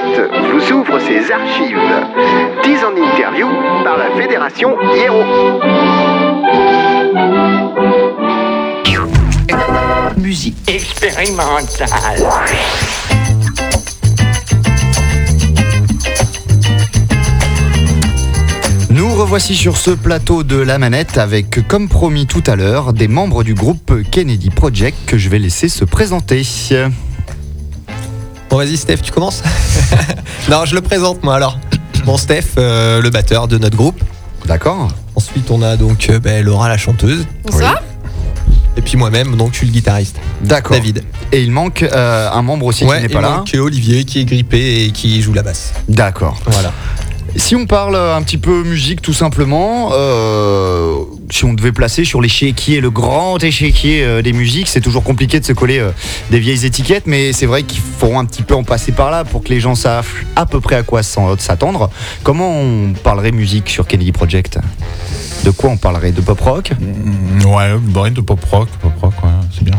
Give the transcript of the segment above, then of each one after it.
Planète vous ouvre ses archives. 10 en interview par la Fédération Hiero. Musique expérimentale. Nous revoici sur ce plateau de la manette avec, comme promis tout à l'heure, des membres du groupe Kennedy Project que je vais laisser se présenter. Bon, vas-y, Steph, tu commences Non, je le présente, moi, alors. Bon, Steph, euh, le batteur de notre groupe. D'accord Ensuite, on a donc euh, ben, Laura, la chanteuse. Bonsoir. Et puis moi-même, donc, je suis le guitariste. D'accord. David. Et il manque euh, un membre aussi qui n'est pas là. manque Olivier, qui est grippé et qui joue la basse. D'accord. Voilà. Si on parle un petit peu musique tout simplement, euh, si on devait placer sur l'échiquier, le grand échiquier euh, des musiques, c'est toujours compliqué de se coller euh, des vieilles étiquettes, mais c'est vrai qu'il faut un petit peu en passer par là pour que les gens savent à peu près à quoi s'attendre. Comment on parlerait musique sur Kennedy Project? De quoi on parlerait? De pop rock? Mm, Ouais, de pop rock, pop rock, ouais, c'est bien.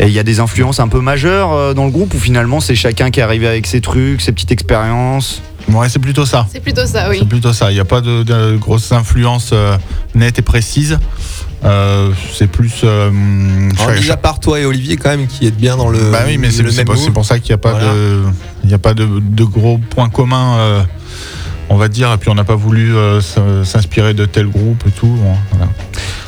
Et il y a des influences un peu majeures euh, dans le groupe ou finalement c'est chacun qui est arrivé avec ses trucs, ses petites expériences? Ouais, c'est plutôt ça. C'est plutôt ça, C'est oui. plutôt ça. Il n'y a pas de, de grosses influences euh, nettes et précises. Euh, c'est plus. euh, Alors, chaque- déjà, par toi et Olivier, quand même, qui êtes bien dans le. bah oui, mais c'est c'est pour, c'est ça qu'il n'y a pas Voilà. de, il y a pas de, de gros points communs, euh, on va dire. Et puis on n'a pas voulu euh, s'inspirer de tel groupe et tout. bon, voilà.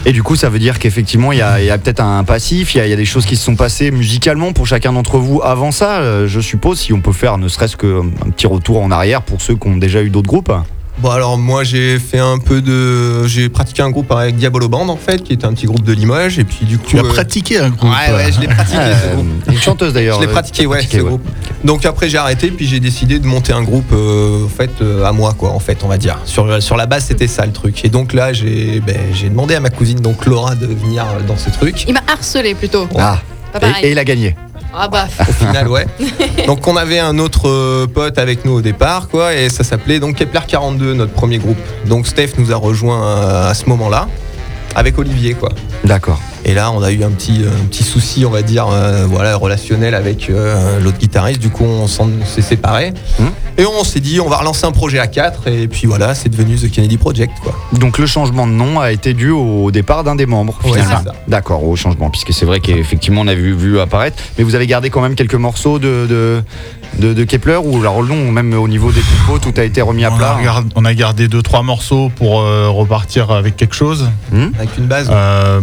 Et du coup, ça veut dire qu'effectivement, il y a, peut-être un passif, il y, y a des choses qui se sont passées musicalement pour chacun d'entre vous avant ça, euh, je suppose, si on peut faire ne serait-ce qu'un petit retour en arrière pour ceux qui ont déjà eu d'autres groupes. Bon, alors, moi, j'ai fait un peu de. J'ai pratiqué un groupe avec Diabolo Band, en fait, qui était un petit groupe de Limoges. Et puis, du coup. Tu as euh, pratiqué un groupe. Ouais, ouais, je l'ai pratiqué, ce Euh, groupe. une chanteuse d'ailleurs. Je l'ai euh, pratiqué, ouais, pratiqué, ce ouais. groupe. Donc après j'ai arrêté, puis j'ai décidé de monter un groupe, euh, en fait, euh, à moi, quoi, en fait, on va dire. Sur, sur la base, c'était ça le truc. Et donc là, j'ai ben, j'ai demandé à ma cousine, donc Laura, de venir dans ce truc. Il m'a harcelé plutôt. Ah, Pas et, pareil. et il a gagné. Ah bah. Au final, ouais. donc on avait un autre euh, pote avec nous au départ, quoi, et ça s'appelait donc Kepler 42, notre premier groupe. Donc Steph nous a rejoint euh, à ce moment-là, avec Olivier, quoi. D'accord. Et là, on a eu un petit, un petit souci, on va dire, euh, voilà, relationnel avec euh, l'autre guitariste. Du coup, on s'est séparés. Hmm. Et on s'est dit, on va relancer un projet à 4 Et puis voilà, c'est devenu The Kennedy Project, quoi. Donc le changement de nom a été dû au départ d'un des membres. Ouais. D'accord, au changement, puisque c'est vrai qu'effectivement on a vu, vu apparaître. Mais vous avez gardé quand même quelques morceaux de, de, de- de Kepler ou alors non, même au niveau des compos, tout a été remis à On plat. a, on a gardé deux trois morceaux pour euh, repartir avec quelque chose. Avec une base. Euh,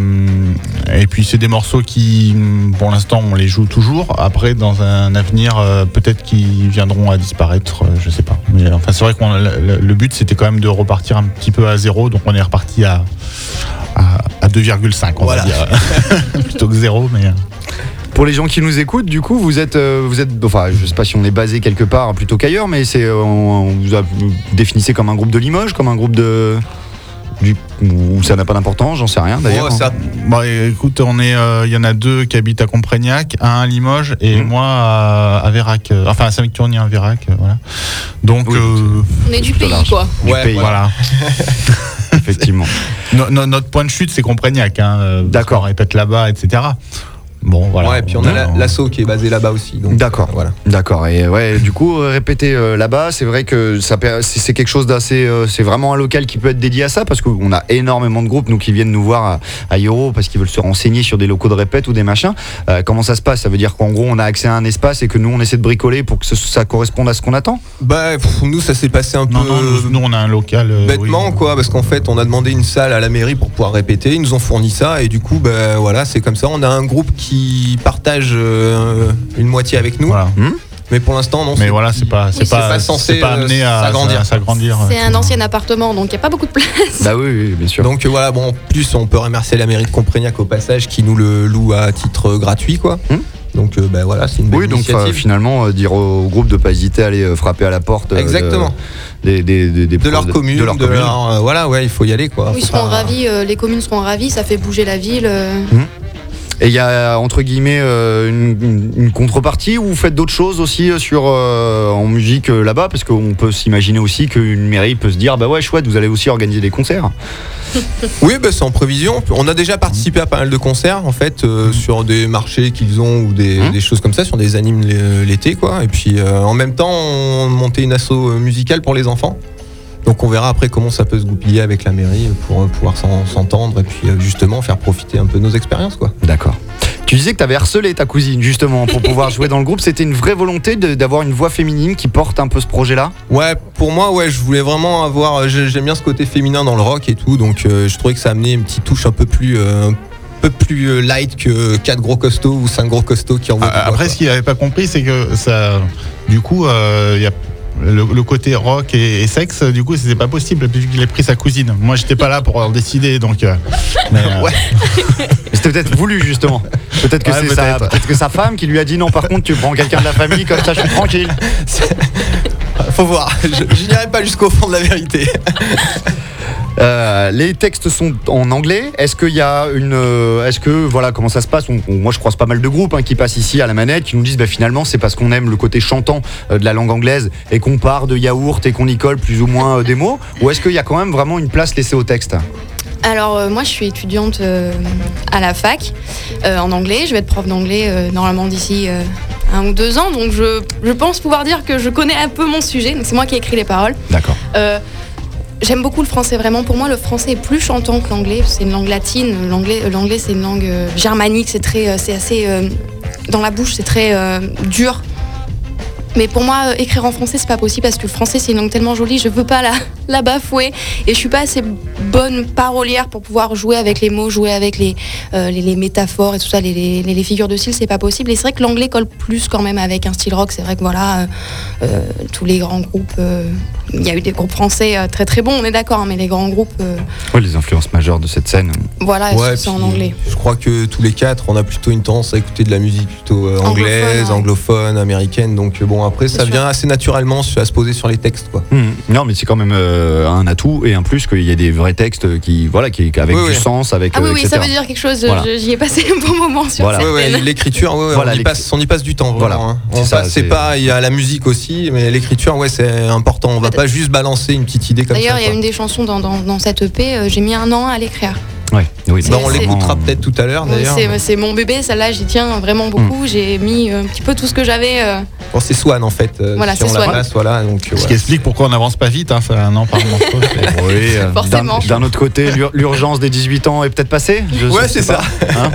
et puis c'est des morceaux qui, pour l'instant, on les joue toujours. Après, dans un avenir, euh, peut-être qu'ils viendront à disparaître, euh, je sais pas. Mais enfin, c'est vrai que le, le but, c'était quand même de repartir un petit peu à zéro. Donc on est reparti à, à, à 2,5, on Voilà. va dire, plutôt que zéro. Mais euh, Pour les gens qui nous écoutent, du coup, vous êtes, vous êtes, enfin, je sais pas si on est basé quelque part plutôt qu'ailleurs, mais c'est, on, on vous, a, vous définissez comme un groupe de Limoges, comme un groupe de, du, ou ça n'a pas d'importance, j'en sais rien d'ailleurs. Oh, ça- bon, écoute, on est, euh, il y en a deux qui habitent à Comprégnac, un à Limoges et Mhm. moi à, à Vérac, euh, enfin à Saint-Victorien à Vérac, euh, voilà. Donc Oui, euh, On est du pays, large. quoi. Du Ouais, pays, voilà. effectivement. No- no- notre point de chute, c'est Comprégnac. Hein, euh, D'accord. répète là-bas, etc. Bon, voilà. Ouais, et puis on a la- l'assaut qui est basé là-bas aussi. donc, D'accord. voilà. D'accord. Et ouais, du coup, euh, répéter euh, là-bas, c'est vrai que ça, c'est quelque chose d'assez, euh, c'est vraiment un local qui peut être dédié à ça, parce qu'on a énormément de groupes nous qui viennent nous voir à, à Euro parce qu'ils veulent se renseigner sur des locaux de répète ou des machins. Euh, comment ça se passe? Ça veut dire qu'en gros, on a accès à un espace et que nous, on essaie de bricoler pour que ce- ça corresponde à ce qu'on attend? Bah, pff, nous, ça s'est passé un Non, peu. non, nous, nous, on a un local. euh, Bêtement oui. quoi parce qu'en fait on a demandé une salle à la mairie pour pouvoir répéter ils nous ont fourni ça et du coup ben voilà c'est comme ça on a un groupe qui partage euh, une moitié avec nous Voilà. mais pour l'instant non Mais c'est- voilà, c'est pas, c'est Oui, c'est pas, pas censé, c'est pas euh, amené à s'agrandir. C'est un ancien appartement, donc il n'y a pas beaucoup de place. Bah oui, oui, bien sûr. donc euh, voilà bon en plus on peut remercier la mairie de Comprégnac au passage qui nous le loue à titre gratuit quoi Hmm. donc euh, ben voilà c'est une belle oui, donc euh, finalement, euh, dire au groupe de pas hésiter à aller euh, frapper à la porte. euh, de- exactement des, des- des- des de leur commune de leur commune. euh, voilà ouais il faut y aller quoi Ils seront pas- ravis, euh, les communes seront ravies, ça fait bouger la ville. euh. Et il y a entre guillemets euh, une, contrepartie ou vous faites d'autres choses aussi euh, sur euh, en musique là-bas? Parce qu'on peut s'imaginer aussi qu'une mairie peut se dire bah ouais chouette vous allez aussi organiser des concerts. Oui, bah, c'est en prévision. On a déjà participé à pas mal de concerts, en fait, euh, sur des marchés qu'ils ont ou des, Mhm. des choses comme ça, sur des animes l'é- l'été, quoi. Et puis, euh, en même temps, on montait une asso musicale pour les enfants. Donc, on verra après comment ça peut se goupiller avec la mairie pour euh, pouvoir s'en- s'entendre et puis euh, justement faire profiter un peu de nos expériences, quoi. D'accord. Tu disais que tu avais harcelé ta cousine justement pour pouvoir jouer dans le groupe. C'était une vraie volonté d'avoir une voix féminine qui porte un peu ce projet-là? Ouais, pour moi, ouais, je voulais vraiment avoir. euh, j'ai- J'aime bien ce côté féminin dans le rock et tout, donc euh, je trouvais que ça amenait une petite touche un peu plus. euh, un peu plus light que quatre gros costauds ou cinq gros costauds qui envoient. Ah, Après, quoi. ce qu'il n'avait pas compris, c'est que ça, du coup, euh, il y a le, le côté rock et, et sexe, du coup, c'était pas possible vu qu'il a pris sa cousine. Moi, j'étais pas là pour en décider, donc. euh, mais, euh, Ouais. C'était peut-être voulu justement. Peut-être que Ouais, c'est sa, peut-être. peut-être que sa femme qui lui a dit non. Par contre, tu prends quelqu'un de la famille comme ça, je suis tranquille. Faut voir. Je, je n'irai pas jusqu'au fond de la vérité. Euh, les textes sont en anglais. Est-ce qu'il y a une, euh, est-ce que voilà comment ça se passe? On- on- Moi, je croise pas mal de groupes hein, qui passent ici à la manette, qui nous disent bah, finalement c'est parce qu'on aime le côté chantant euh, de la langue anglaise et qu'on part de yaourt et qu'on y colle plus ou moins des mots. Ou est-ce qu'il y a quand même vraiment une place laissée au texte? Alors euh, moi je suis étudiante euh, à la fac euh, en anglais. Je vais être prof d'anglais normalement d'ici un ou deux ans. Donc je, je pense pouvoir dire que je connais un peu mon sujet. Donc c'est moi qui ai écrit les paroles. D'accord. J'aime beaucoup le français, vraiment. Pour moi, le français est plus chantant que l'anglais. C'est une langue latine. L'anglais, euh, l'anglais c'est une langue euh, germanique. C'est euh, assez dans la bouche, c'est très dur. Mais pour moi, euh, écrire en français, c'est pas possible parce que le français, c'est une langue tellement jolie. Je veux pas la, la bafouer et je suis pas assez bonne parolière pour pouvoir jouer avec les mots, jouer avec les, euh, les, les métaphores et tout ça, les, les- figures de style, c'est pas possible. Et c'est vrai que l'anglais colle plus quand même avec un style rock. C'est vrai que voilà, euh, euh, tous les grands groupes, euh, il y a eu des groupes français très très bons, on est d'accord, hein, mais les grands groupes, euh, Ouais, les influences majeures de cette scène. voilà, Ouais, c'est en anglais. Je crois que tous les quatre, on a plutôt une tendance à écouter de la musique plutôt Anglophone, anglaise, ouais. anglophone, américaine. Donc euh, bon, après, ça sûr. vient assez naturellement à se poser sur les textes, quoi. Mhm. Non, mais c'est quand même euh, un atout et un plus qu'il y a des vrais textes qui, voilà, qui avec Oui, du oui. sens, avec Ah oui, euh, oui, ça veut dire quelque chose. Voilà. J'y ai passé un bon moment sur Voilà. Ouais, l'écriture, ouais, Voilà, on, y passe, on y passe du temps. Voilà. Vraiment, hein. C'est On ça, passe- c'est c'est- pas, il y a la musique aussi, mais l'écriture, ouais, c'est important. On va pas juste balancer une petite idée comme ça. D'ailleurs, il y a une des chansons dans, dans, dans cette EP, euh, j'ai mis un an à l'écrire. Ouais, oui, Bah, on l'écoutera peut-être tout à l'heure d'ailleurs. c'est- C'est mon bébé, celle-là, j'y tiens vraiment Mm. beaucoup. J'ai mis euh, un petit peu tout ce que j'avais. euh, Bon, c'est Swan en fait. euh, Voilà, si on Swan. place, voilà. Donc, euh, Ce qui explique pourquoi on n'avance pas vite, hein, ça un an par Oui, euh, d'un Forcément. d'un autre côté, l'ur- l'urgence des 18 ans est peut-être passée. je Ouais, c'est hein.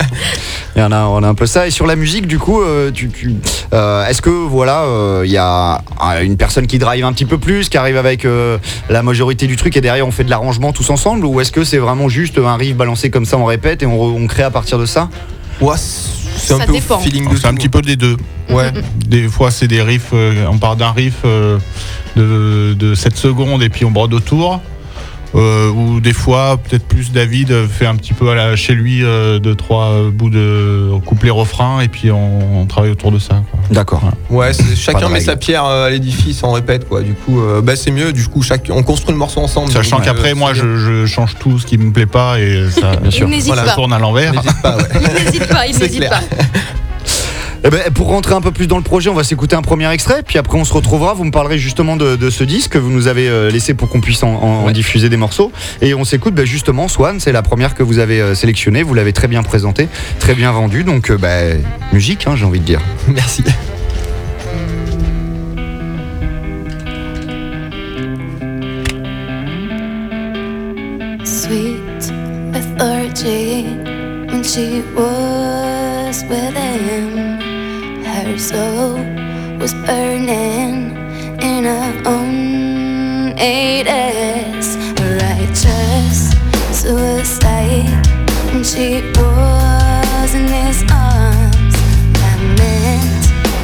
Il y en a, on a un peu ça. Et sur la musique, du coup, euh, tu, tu- euh, est-ce que voilà, euh, il y a une personne qui drive un petit peu plus, qui arrive avec euh, la majorité du truc, et derrière on fait de l'arrangement tous ensemble, ou est-ce que c'est vraiment juste un riff balancé comme ça, on répète et on, re- on crée à partir de ça Ouais, c'est un Ça peu dépend. feeling de C'est un tout. petit peu des deux. Ouais. Des fois, c'est des riffs, euh, on part d'un riff euh, de, de 7 secondes et puis on brode autour. Euh, ou des fois, peut-être plus David fait un petit peu à la- chez lui euh, deux, trois euh, bouts de couplet refrain et puis on, on travaille autour de ça. D'accord. Ouais, chacun met sa pierre à l'édifice, on répète quoi. Du coup, euh, bah, c'est mieux. Du coup, chaque, on construit le morceau ensemble. Sachant qu'après, euh, moi, je, je change tout ce qui me plaît pas et ça, Bien sûr. Il n'hésite ça pas. tourne à l'envers. N'hésite pas, ouais. Il n'hésite pas, il n'hésite pas. Eh ben, pour rentrer un peu plus dans le projet, on va s'écouter un premier extrait, puis après on se retrouvera. Vous me parlerez justement de, de ce disque que vous nous avez euh, laissé pour qu'on puisse en, en- en Ouais. diffuser des morceaux. Et on s'écoute ben, justement Swan, c'est la première que vous avez euh, sélectionnée. Vous l'avez très bien présentée, très bien vendue. Donc, euh, ben, musique, hein, j'ai envie de dire. Merci. sweet authority when she was with him. Soul was burning in her own Hades. Righteous suicide when she was in his arms. Lament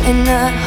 in her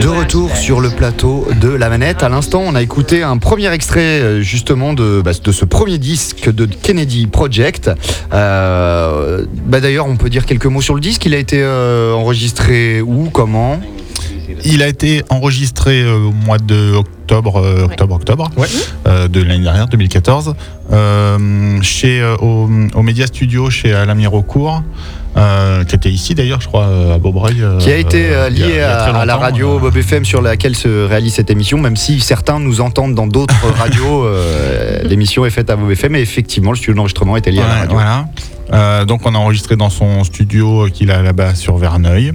De retour sur le plateau de la manette. À l'instant, on a écouté un premier extrait euh, justement de, bah, de ce premier disque de Kennedy Project. Euh, bah, D'ailleurs, on peut dire quelques mots sur le disque. Il a été euh, enregistré où, comment? Il a été enregistré euh, au mois de octobre, euh, octobre, octobre euh, de l'année dernière, 2014, euh, chez euh, au, au Media Studio chez Alain Mirocourt, euh, qui était ici d'ailleurs, je crois, à Beaubreuil. euh, Qui a été euh, a- lié a à, la radio euh. Bob FM sur laquelle se réalise cette émission, même si certains nous entendent dans d'autres radios. euh, L'émission est faite à Bob FM et effectivement, le studio d'enregistrement était lié à la radio. voilà. Euh, donc on a enregistré dans son studio qu'il a là-bas sur Verneuil.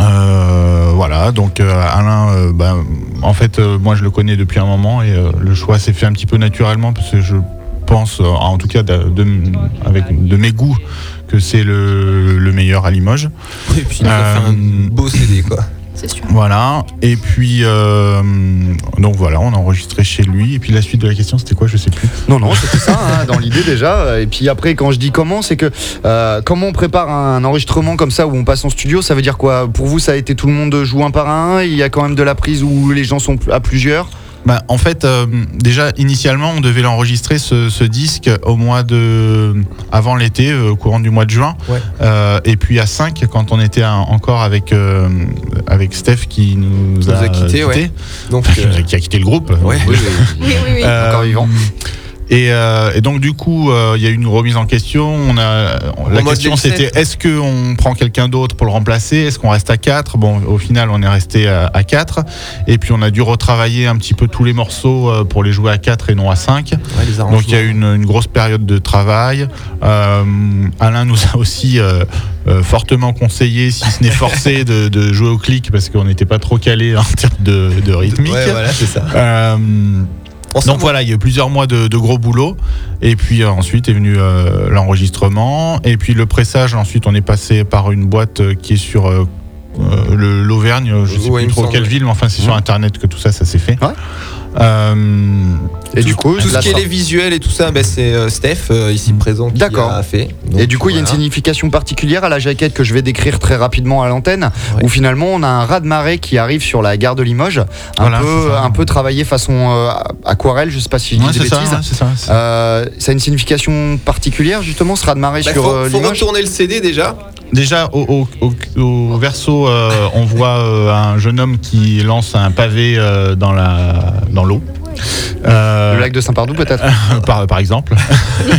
Euh, voilà, donc euh, Alain, euh, bah, en fait, euh, moi je le connais depuis un moment et le choix s'est fait un petit peu naturellement parce que je pense, en tout cas de, de- avec de mes goûts, que c'est le, le meilleur à Limoges. Et puis fait un beau CD quoi. C'est sûr. Voilà, et puis euh, donc voilà, on a enregistré chez lui. Et puis la suite de la question, c'était quoi Je sais plus. Non, non, c'était ça, hein, dans l'idée déjà. Et puis après, quand je dis comment, c'est que euh, comment on prépare un enregistrement comme ça où on passe en studio, ça veut dire quoi? Pour vous, ça a été tout le monde joue un par un? Il y a quand même de la prise où les gens sont à plusieurs? Bah, en fait, euh, déjà initialement, on devait l'enregistrer ce, ce disque au mois de avant l'été, euh, au courant du mois de juin. Ouais. Euh, et puis à 5 quand on était encore avec euh, avec Steph qui nous, a quittés, ouais. Donc Enfin, qui, nous a- euh, qui a quitté le groupe. Ouais. Oui, oui, Oui, oui, oui. Euh, Encore vivant. Et, euh, et donc du coup, euh, il y a eu une remise en question. On a la question c'était est-ce qu'on prend quelqu'un d'autre pour le remplacer? Est-ce qu'on reste à 4 Bon, au final, on est resté à, à 4 Et puis on a dû retravailler un petit peu tous les morceaux euh, pour les jouer à 4 et non à 5 ouais, les Donc il y a eu une, une grosse période de travail. Euh, Alain nous a aussi euh, fortement conseillé, si ce n'est forcé, de, de jouer au clic parce qu'on n'était pas trop calé en termes de, de rythmique. Ouais, voilà, c'est ça. Euh, Donc voilà, il y a eu plusieurs mois de, de gros boulot. Et puis euh, ensuite est venu euh, l'enregistrement. Et puis le pressage, ensuite on est passé par une boîte euh, qui est sur euh, l'Auvergne, je sais Ouais, il plus trop quelle ville, mais enfin c'est sur internet que tout ça, ça s'est fait. Ouais. Euh, Et du coup, tout ce qui est les visuels et tout ça, ben, c'est euh, Steph euh, ici présent qui D'accord. a fait. Et du coup, il y a une signification particulière à la jaquette que je vais décrire très rapidement à l'antenne, Ouais. où finalement on a un raz de marée qui arrive sur la gare de Limoges, un, Voilà, peu, un peu travaillé façon euh, aquarelle, je sais pas si je dis ouais, des c'est ça, bêtises. ouais, c'est ça. Euh, ça a une signification particulière justement ce raz de marée Bah, sur faut, euh, faut Limoges retourner le CD déjà. Déjà, au, au- au- au verso, euh, on voit euh, un jeune homme qui lance un pavé euh, dans la dans l'eau. Euh, Le lac de Saint-Pardoux peut-être? Par, par exemple.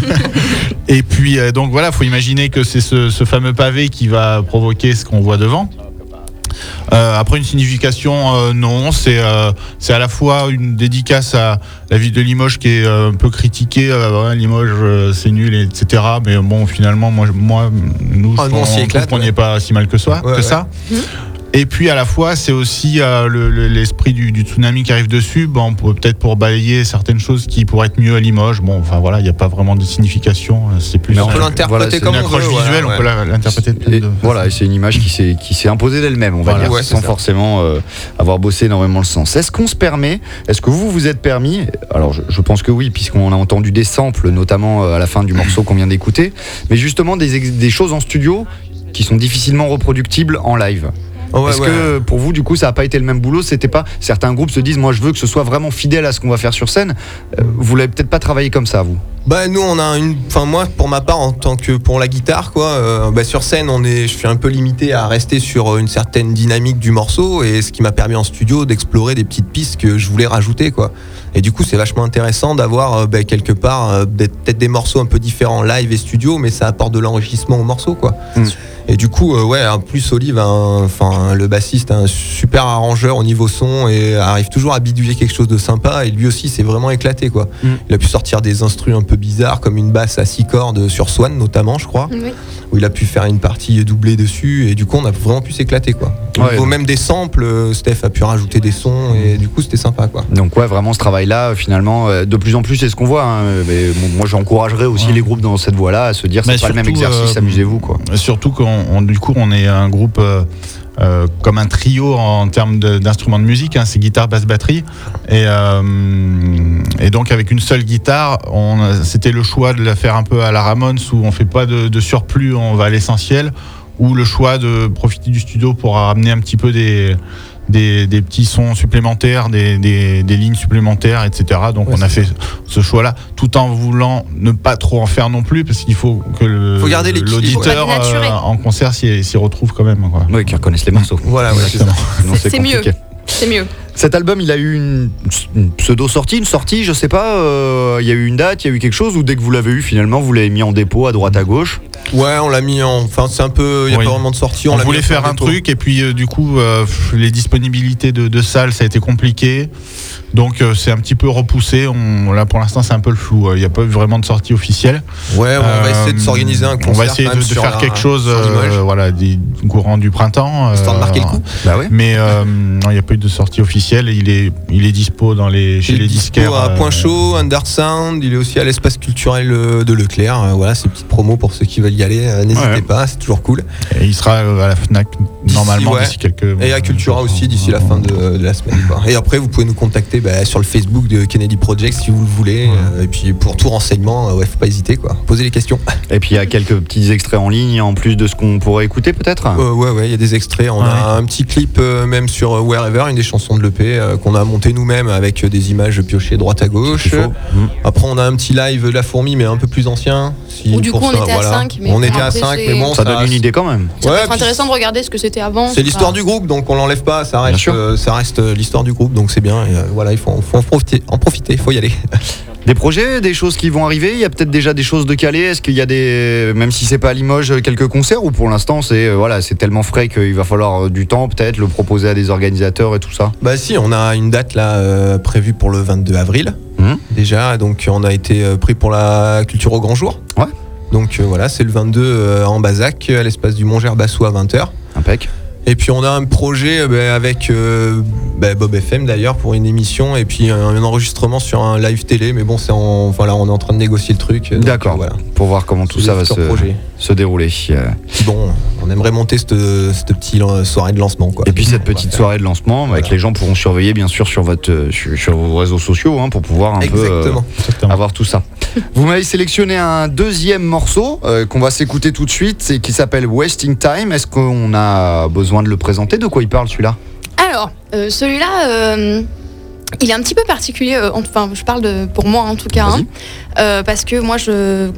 Et puis, euh, donc voilà, faut imaginer que c'est ce, ce fameux pavé qui va provoquer ce qu'on voit devant. Euh, après une signification, euh, non, c'est euh, c'est à la fois une dédicace à la ville de Limoges qui est euh, un peu critiquée, euh, ouais, Limoges euh, c'est nul, etc. Mais bon, finalement, moi, moi nous, nous, on n'y est pas si mal que, soi, Ouais, que ouais. ça. Et puis à la fois, c'est aussi euh, le- le- l'esprit du, du tsunami qui arrive dessus. Bon, peut-être pour balayer certaines choses qui pourraient être mieux à Limoges. Bon, enfin voilà, il n'y a pas vraiment de signification. euh, C'est plus Mais on peut l'interpréter voilà, comme une on veut. visuelle. ouais. On peut l'interpréter. de de voilà, c'est une image qui s'est qui s'est imposée d'elle-même, on va Voilà, dire, ouais, sans ça. forcément euh, avoir bossé énormément le sens. Est-ce qu'on se permet Est-ce que vous vous êtes permis Alors, je, je pense que oui, puisqu'on a entendu des samples, notamment euh, à la fin du morceau qu'on vient d'écouter, mais justement des, des choses en studio qui sont difficilement reproductibles en live. Oh, ouais, Est-ce ouais. que pour vous, du coup, ça n'a pas été le même boulot C'était pas certains groupes se disent, moi, je veux que ce soit vraiment fidèle à ce qu'on va faire sur scène. Euh, vous l'avez peut-être pas travaillé comme ça, vous Bah nous on a une, enfin moi pour ma part en tant que pour la guitare quoi, euh, bah, sur scène on est, je suis un peu limité à rester sur une certaine dynamique du morceau et ce qui m'a permis en studio d'explorer des petites pistes que je voulais rajouter quoi. Et du coup c'est vachement intéressant d'avoir euh, bah, quelque part euh, des- peut-être des morceaux un peu différents live et studio mais ça apporte de l'enrichissement au morceau quoi. Mm. Et du coup euh, ouais en plus Olive, enfin le bassiste, un super arrangeur au niveau son et arrive toujours à bidouiller quelque chose de sympa et lui aussi c'est vraiment éclaté quoi. Il a pu sortir des instrus un peu bizarres comme une basse à six cordes sur Swan notamment je crois Oui. où il a pu faire une partie doublée dessus et du coup on a vraiment pu s'éclater quoi. Au Ouais. niveau même des samples, euh, Steph a pu rajouter des sons et du coup c'était sympa quoi. Donc ouais, vraiment ce travail-là, finalement, euh, de plus en plus, c'est ce qu'on voit. hein. Mais bon, moi, j'encouragerais aussi Ouais. les groupes dans cette voie-là à se dire, c'est Mais pas le même exercice, euh, amusez-vous, quoi. Surtout qu'on on- du coup on est un groupe euh, euh, comme un trio en termes d'instruments de, musique, hein, c'est guitare, basse, batterie, et, euh, donc avec une seule guitare, c'était le choix de la faire un peu à la Ramones où on fait pas de, de surplus, on va à l'essentiel. ou le choix de profiter du studio pour ramener un petit peu des, des, des petits sons supplémentaires, des, des- des lignes supplémentaires, etc. Donc Ouais, on a fait ce choix-là, tout en voulant ne pas trop en faire non plus, parce qu'il faut que l'auditeur euh, en concert s'y s'y retrouve quand même. Quoi. Oui, qui reconnaissent les morceaux. Voilà, ouais, c'est mieux. C'est mieux. Cet album, il a eu une, une pseudo-sortie, une sortie, je sais pas. euh, il y a eu une date, il y a eu quelque chose, ou dès que vous l'avez eu, finalement, vous l'avez mis en dépôt à droite à gauche Ouais, on l'a mis en. Enfin, c'est un peu. Il n'y a Oui. pas vraiment de sortie. On, l'a voulait mis en faire un dépôt. truc et puis euh, du coup euh, les disponibilités de, de salles ça a été compliqué donc euh, c'est un petit peu repoussé on, là pour l'instant c'est un peu le flou Euh, il n'y a pas eu vraiment de sortie officielle Ouais, on va essayer de Euh, s'organiser un concert. on va essayer de, de faire la- quelque chose euh, voilà des du courant du printemps Histoire de marquer le euh, coup. Bah ouais. mais euh, non il n'y a pas eu de sortie officielle il est il est dispo dans les chez Il est les dispo disquaires à Point Chaud, Undersound, il est aussi à l'espace culturel de Leclerc. Euh, Voilà, ces petites promos pour ceux qui veulent y aller. euh, N'hésitez Ouais. pas, c'est toujours cool. et il sera à la Fnac normalement ouais. d'ici quelques Et à Cultura aussi d'ici la fin de, de la semaine. quoi. Et après, vous pouvez nous contacter bah, sur le Facebook de Kennedy Project si vous le voulez. Euh, et puis pour tout renseignement, euh, ouais, faut pas hésiter quoi. Posez les questions. Et puis il y a quelques petits extraits en ligne, en plus de ce qu'on pourrait écouter peut-être? Euh, ouais, ouais, il y a des extraits. On a un petit clip euh, même sur Wherever, une des chansons de l'EP euh, qu'on a monté nous-mêmes avec des images piochées droite à gauche. Mm. Après, on a un petit live de la fourmi, mais un peu plus ancien. Si Ou du pour coup, on ça, était à voilà. cinq, mais on bon, était à après, 5, c'est- mais bon, Ça donne une idée quand même. Ça Ouais, peut être intéressant de regarder ce que c'était avant. C'est l'histoire du groupe, donc on l'enlève pas. Ça reste, euh, ça reste l'histoire du groupe, donc c'est bien. Et, euh, voilà, il faut, faut en profiter. En profiter, faut y aller. Des projets, des choses qui vont arriver. Il y a peut-être déjà des choses de calé. Est-ce qu'il y a des, même si c'est pas à Limoges, quelques concerts ou pour l'instant c'est euh, voilà, c'est tellement frais qu'il va falloir euh, du temps peut-être le proposer à des organisateurs et tout ça? Bah si, on a une date là euh, prévue pour le 22 avril. Mhm. Déjà, donc on a été pris pour la culture au grand jour. Ouais. Donc euh, voilà, c'est le 22 euh, en Bazac, à l'espace du Mont-Gerbassou à 20h. Impec. Et puis on a un projet euh, bah, avec euh, bah, Bob FM d'ailleurs pour une émission et puis un, un enregistrement sur un live télé. Mais bon, c'est en, voilà, on est en train de négocier le truc. D'accord. euh, Voilà. Pour voir comment tout ça va se, se dérouler. Puis bon, on aimerait monter cette, cette petite soirée de lancement quoi. Et puis cette petite soirée de lancement, avec les gens pourront surveiller bien sûr sur votre sur, sur vos réseaux sociaux hein, pour pouvoir un peu euh, avoir tout ça. Vous m'avez sélectionné un deuxième morceau euh, qu'on va s'écouter tout de suite, et qui s'appelle Wasting Time. Est-ce qu'on a besoin de le présenter? De quoi il parle celui-là? Alors, euh, celui-là, euh, il est un petit peu particulier. euh, enfin, je parle de, pour moi en tout cas, hein, euh, parce que moi, je,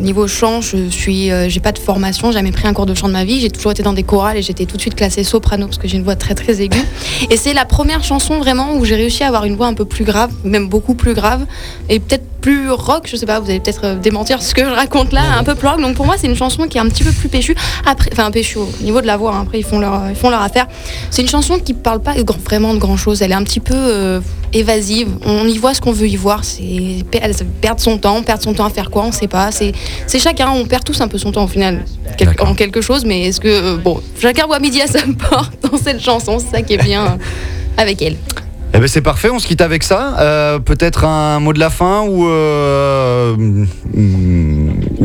niveau chant, je suis, euh, j'ai pas de formation, j'ai jamais pris un cours de chant de ma vie. J'ai toujours été dans des chorales et j'étais tout de suite classée soprano parce que j'ai une voix très très aiguë. Et c'est la première chanson vraiment où j'ai réussi à avoir une voix un peu plus grave, même beaucoup plus grave, et peut-être plus rock. Je sais pas, vous allez peut-être démentir ce que je raconte là, un peu plus rock. Donc pour moi, c'est une chanson qui est un petit peu plus péchue. Après, enfin péchue au niveau de la voix. hein. Après, ils font leur, ils font leur affaire. C'est une chanson qui parle pas vraiment de grand chose. Elle est un petit peu évasive. On y voit ce qu'on veut y voir. C'est perdre son temps, perdre son temps à faire quoi, on sait pas. C'est chacun. On perd tous un peu son temps au final quel- en quelque chose. Mais est-ce que euh, bon, chacun voit midi à sa porte dans cette chanson. C'est ça qui est bien euh, avec elle. Eh ben c'est parfait, on se quitte avec ça. Euh, Peut-être un mot de la fin ou, euh, mm,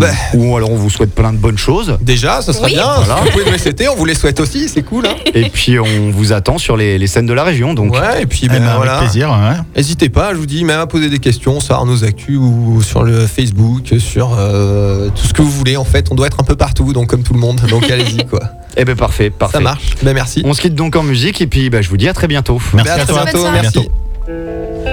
Bah. ou, alors on vous souhaite plein de bonnes choses. Déjà, ça serait Oui. bien. Vous pouvez nous laisser, on vous les souhaite aussi, c'est cool. Hein Et puis on vous attend sur les, les scènes de la région. Donc ouais, et puis Eh ben, ben, avec voilà. plaisir. ouais. N'hésitez pas, je vous dis, même à poser des questions sur nos actus ou sur le Facebook, sur euh, tout ce que vous voulez. En fait, on doit être un peu partout, donc comme tout le monde. Donc allez-y, quoi. eh ben parfait, parfait. Ça marche. Ben merci. On se quitte donc en musique et puis bah, je vous dis à très bientôt. Merci Ben, à très toi. bientôt. Merci. soirée.